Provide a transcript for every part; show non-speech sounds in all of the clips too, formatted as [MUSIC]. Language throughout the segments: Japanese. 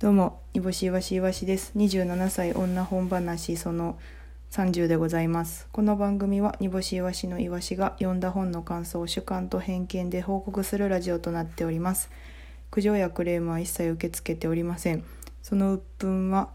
どうも、煮干しいわしいわしです。27歳女本話その30でございます。この番組は煮干しいわしのいわしが読んだ本の感想を主観と偏見で報告するラジオとなっております。苦情やクレームは一切受け付けておりません。その鬱憤は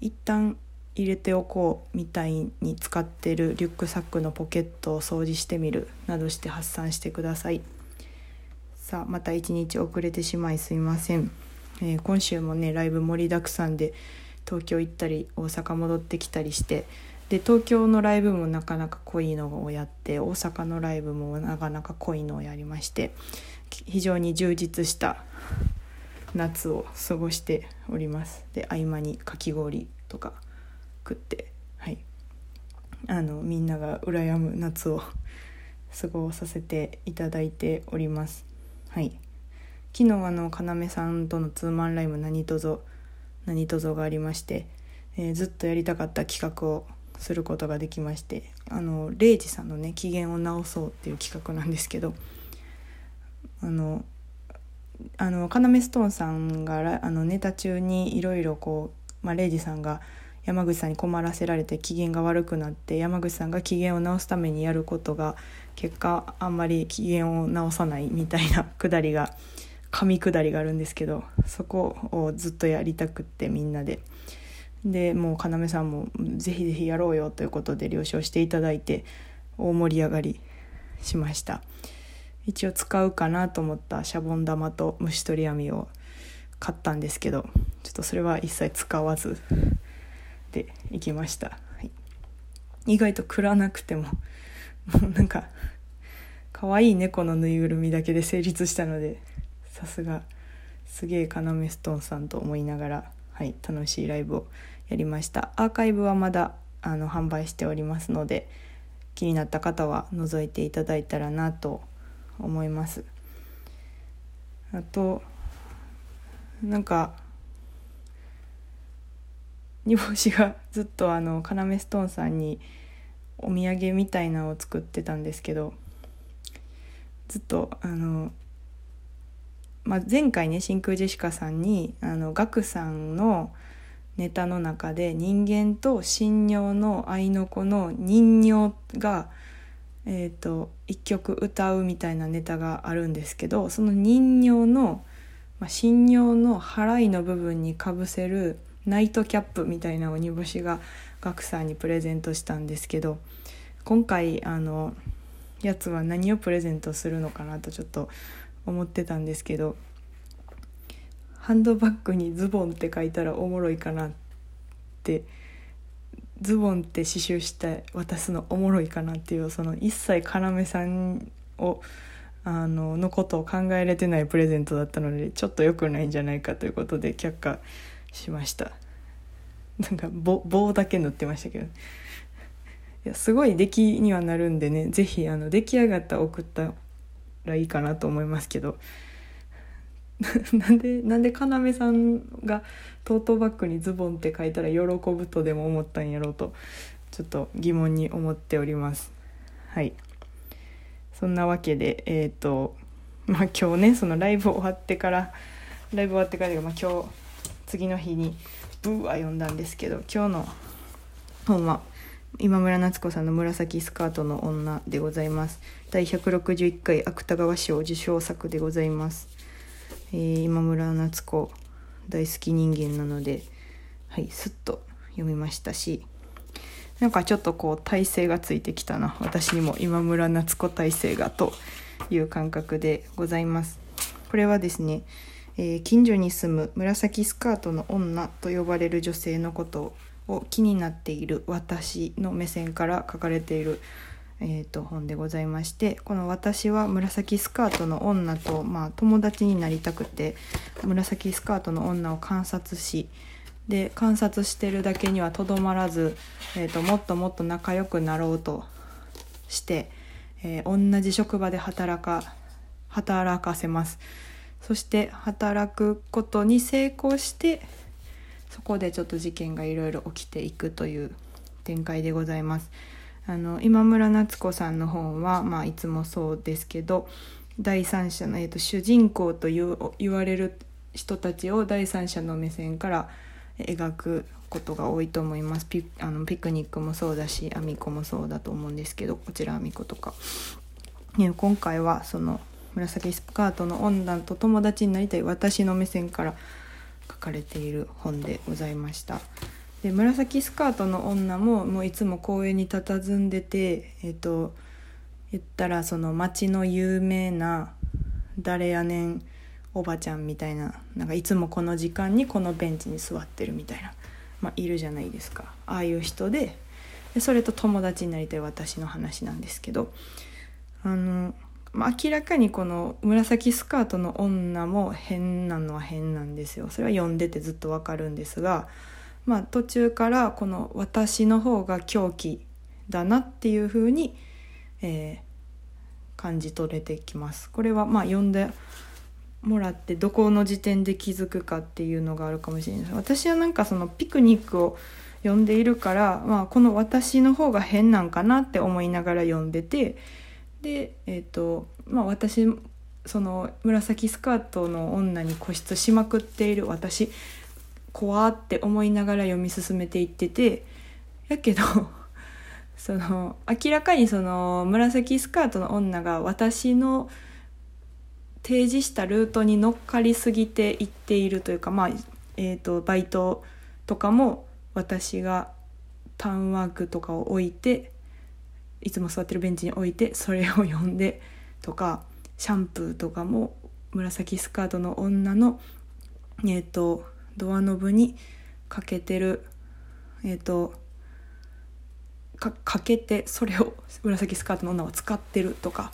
一旦入れておこうみたいに使ってるリュックサックのポケットを掃除してみるなどして発散してください。さあまた一日遅れてしまいすいません。えー今週もねライブ盛りだくさんで東京行ったり大阪戻ってきたりしてで東京のライブもなかなか濃いのをやって大阪のライブもなかなか濃いのをやりまして非常に充実した夏を過ごしております。で合間にかき氷とか食ってはい。あのみんなが羨む夏を過ごさせていただいております。はい。昨日あの要さんとのツーマンライブ何とぞ何とぞがありまして、えーずっとやりたかった企画をすることができましてあのレイジさんのね機嫌を直そうっていう企画なんですけどあのあの要ストーンさんがあのネタ中にいろいろこう、まあ、レイジさんが山口さんに困らせられて機嫌が悪くなって山口さんが機嫌を直すためにやることが結果あんまり機嫌を直さないみたいなくだりが噛み下りがあるんですけどそこをずっとやりたくってみんなで。でもう要さんもぜひぜひやろうよということで了承していただいて大盛り上がりしました。一応使うかなと思ったシャボン玉と虫取り網を買ったんですけどちょっとそれは一切使わずで行きました、はい、意外と食らなくてももうなんか可愛い猫のぬいぐるみだけで成立したのでさすがすげえ要ストーンさんと思いながら、はい、楽しいライブをやりました。アーカイブはまだあの販売しておりますので気になった方は覗いていただいたらなと思います。あとなんか煮干しがずっとあの要ストーンさんにお土産みたいなのを作ってたんですけどずっとあのまあ、前回ね真空ジェシカさんにあのガクさんのネタの中で人間と神尿の愛の子の人形が、えー、と一曲歌うみたいなネタがあるんですけどその人形の、まあ、神尿の払いの部分にかぶせるナイトキャップみたいなのを煮干しがガクさんにプレゼントしたんですけど今回あのやつは何をプレゼントするのかなとちょっと思ってたんですけどハンドバッグにズボンって書いたらおもろいかなってズボンって刺繍して渡すのおもろいかなっていうその一切要さんをあののことを考えれてないプレゼントだったのでちょっと良くないんじゃないかということで却下しました。なんか棒だけ塗ってましたけどいやすごい出来にはなるんでね是非出来上がった送ったらいいかなと思いますけど。[LAUGHS] なんでなんで要さんがトートバッグにズボンって書いたら喜ぶとでも思ったんやろうとちょっと疑問に思っております。はい。そんなわけでえっ、とまあ今日ねそのライブ終わってからライブ終わってから、まあ、今日次の日にブーは読んだんですけど今日の本は今村夏子さんの「紫スカートの女」でございます。第161回芥川賞受賞作でございます、えー今村夏子大好き人間なのではいすっと読みましたしなんかちょっとこう体勢がついてきたな。私にも今村夏子体勢がという感覚でございます。これはですね、えー近所に住む紫スカートの女と呼ばれる女性のことをを気になっている私の目線から書かれている、えー、と本でございましてこの私は紫スカートの女と、まあ、友達になりたくて紫スカートの女を観察しで観察してるだけにはとどまらず、えー、ともっともっと仲良くなろうとして、えー同じ職場で働か働かせます。そして働くことに成功してそこでちょっと事件がいろいろ起きていくという展開でございます。あの今村夏子さんの本は、まあ、いつもそうですけど第三者の、えー、と主人公と言われる人たちを第三者の目線から描くことが多いと思いますピあのピクニックもそうだしアミコもそうだと思うんですけどこちらアミコとか、今回はその紫スカートの女と友達になりたい私の目線から書かれている本でございました。で紫スカートの女ももういつも公園に佇んでてえっ、と言ったらその町の有名な誰やねんおばちゃんみたいななんかいつもこの時間にこのベンチに座ってるみたいな、まあ、いるじゃないですか。ああいう人ででそれと友達になりたい私の話なんですけどあの、まあ、明らかにこの紫スカートの女も変なのは変なんですよそれは読んでてずっとわかるんですが、まあ、途中からこの私の方が狂気だなっていうふうに、えー、感じ取れてきます。これはまあ読んでもらってどこの時点で気づくかっていうのがあるかもしれない私はなんかそのピクニックを読んでいるから、まあ、この私の方が変なんかなって思いながら読んでてでえ、ー、とまあ私その紫スカートの女に固執しまくっている私怖って思いながら読み進めていっててやけど [LAUGHS] その明らかにその紫スカートの女が私の提示したルートに乗っかりすぎていっているというか、まあえーと、バイトとかも私がターンワークとかを置いていつも座ってるベンチに置いてそれを読んでとかシャンプーとかも紫スカートの女の、えーと、ドアノブにかけてるえ、ー、とかかけてそれを [LAUGHS] 紫スカートの女は使ってるとか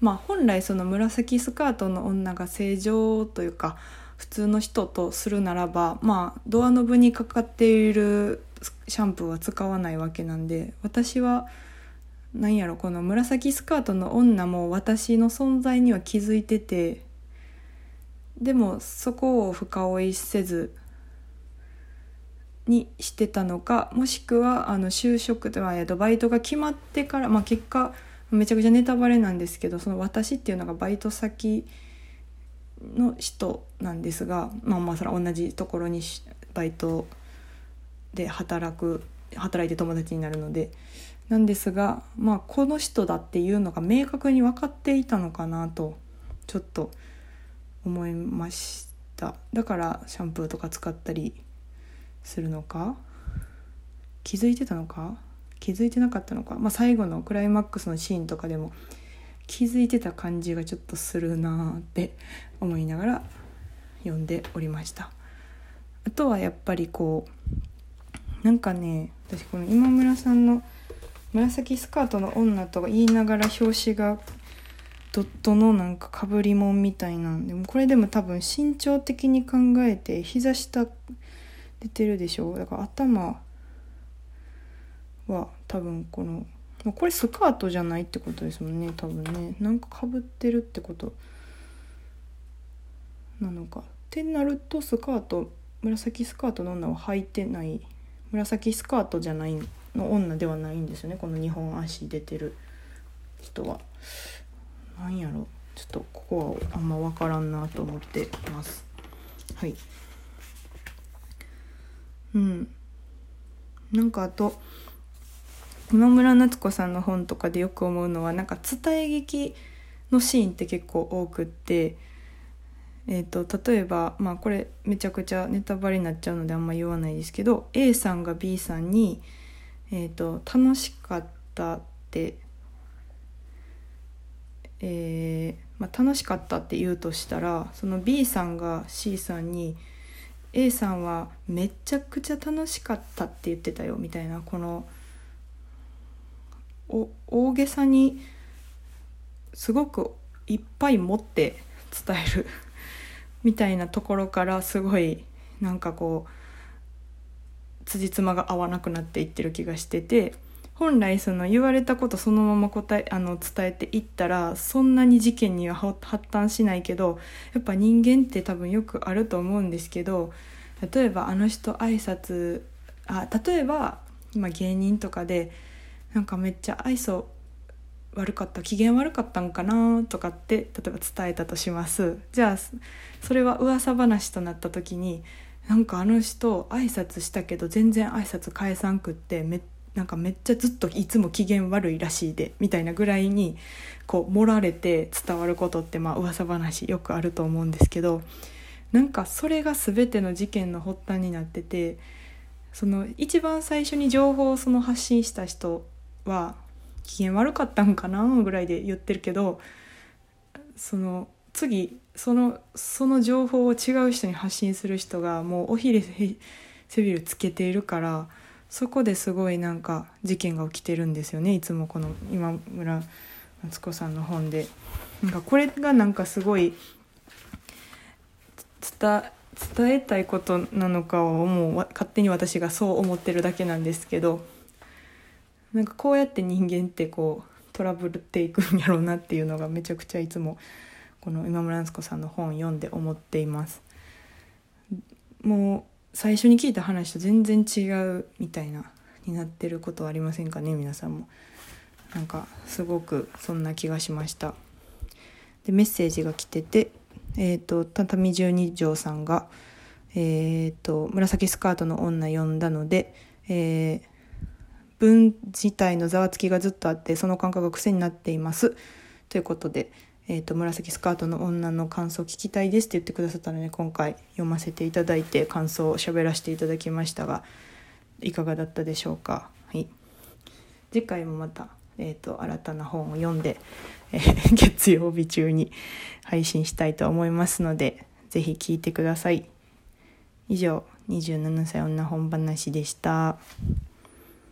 まあ、本来その紫スカートの女が正常というか普通の人とするならば、まあ、ドアノブにかかっているシャンプーは使わないわけなんで私は何やろこの紫スカートの女も私の存在には気づいててでもそこを深追いせずにしてたのかもしくはあの就職ではバイトが決まってから、まあ、結果めちゃくちゃネタバレなんですけどその私っていうのがバイト先の人なんですがまあまあそれは同じところにバイトで働く働いて友達になるのでなんですがまあこの人だっていうのが明確に分かっていたのかなとちょっと思いました。だからシャンプーとか使ったりするのか？気づいてたのか？気づいてなかったのか、まあ、最後のクライマックスのシーンとかでも気づいてた感じがちょっとするなって思いながら読んでおりました。あとはやっぱりこうなんかね私この今村さんの「紫スカートの女」とか言いながら表紙がドットのなんかかぶりもんみたいなんでもこれでも多分身長的に考えて膝下出てるでしょだから頭は多分このこれスカートじゃないってことですもんね多分ね。なんかかぶってるってことなのか。ってなるとスカート紫スカートの女は履いてない。紫スカートじゃないの女ではないんですよねこの2本足出てる人は。なんやろちょっとここはあんま分からんなと思ってます。はいうんなんかあと今村夏子さんの本とかでよく思うのはなんか伝え劇のシーンって結構多くって、えーと、例えば、まあ、これめちゃくちゃネタバレになっちゃうのであんま言わないですけど A さんが B さんに、えーと「楽しかった」ってえーまあ、楽しかったって言うとしたらその B さんが C さんに A さんはめちゃくちゃ楽しかったって言ってたよみたいなこの大げさにすごくいっぱい持って伝えるみたいなところからすごいなんかこう辻褄が合わなくなっていってる気がしてて本来その言われたことそのまま答えあの伝えていったらそんなに事件には発端しないけどやっぱ人間って多分よくあると思うんですけど例えばあの人挨拶あ例えば今芸人とかでなんかめっちゃ愛想悪かった機嫌悪かったんかなとかって例えば伝えたとします。じゃあそれは噂話となった時になんかあの人挨拶したけど全然挨拶返さんくってめなんかめっちゃずっといつも機嫌悪いらしいでみたいなぐらいにこう盛られて伝わることってまあ噂話よくあると思うんですけどなんかそれが全ての事件の発端になっててその一番最初に情報をその発信した人は機嫌悪かったんかなぐらいで言ってるけどその次そのその情報を違う人に発信する人がもうおひれ背ビルつけているからそこですごいなんか事件が起きてるんですよねいつもこの今村敦子さんの本で。なんかこれがなんかすごい伝伝えたいことなのかをもう勝手に私がそう思ってるだけなんですけどなんかこうやって人間ってこうトラブルっていくんやろうなっていうのがめちゃくちゃいつもこの今村敦子さんの本を読んで思っています。もう最初に聞いた話と全然違うみたいなになってることはありませんかね皆さんも。なんかすごくそんな気がしました。でメッセージが来ててえっ、ー、と畳十二条さんがえっ、ー、と紫スカートの女呼んだので、えー、文自体のざわつきがずっとあってその感覚が癖になっています。ということで、えーと、紫スカートの女の感想を聞きたいですって言ってくださったので今回読ませていただいて感想を喋らせていただきましたがいかがだったでしょうか、はい、次回もまた、えーと、新たな本を読んで、えー、[LAUGHS] 月曜日中に配信したいと思いますので是非聞いてください。以上27歳女本話でした。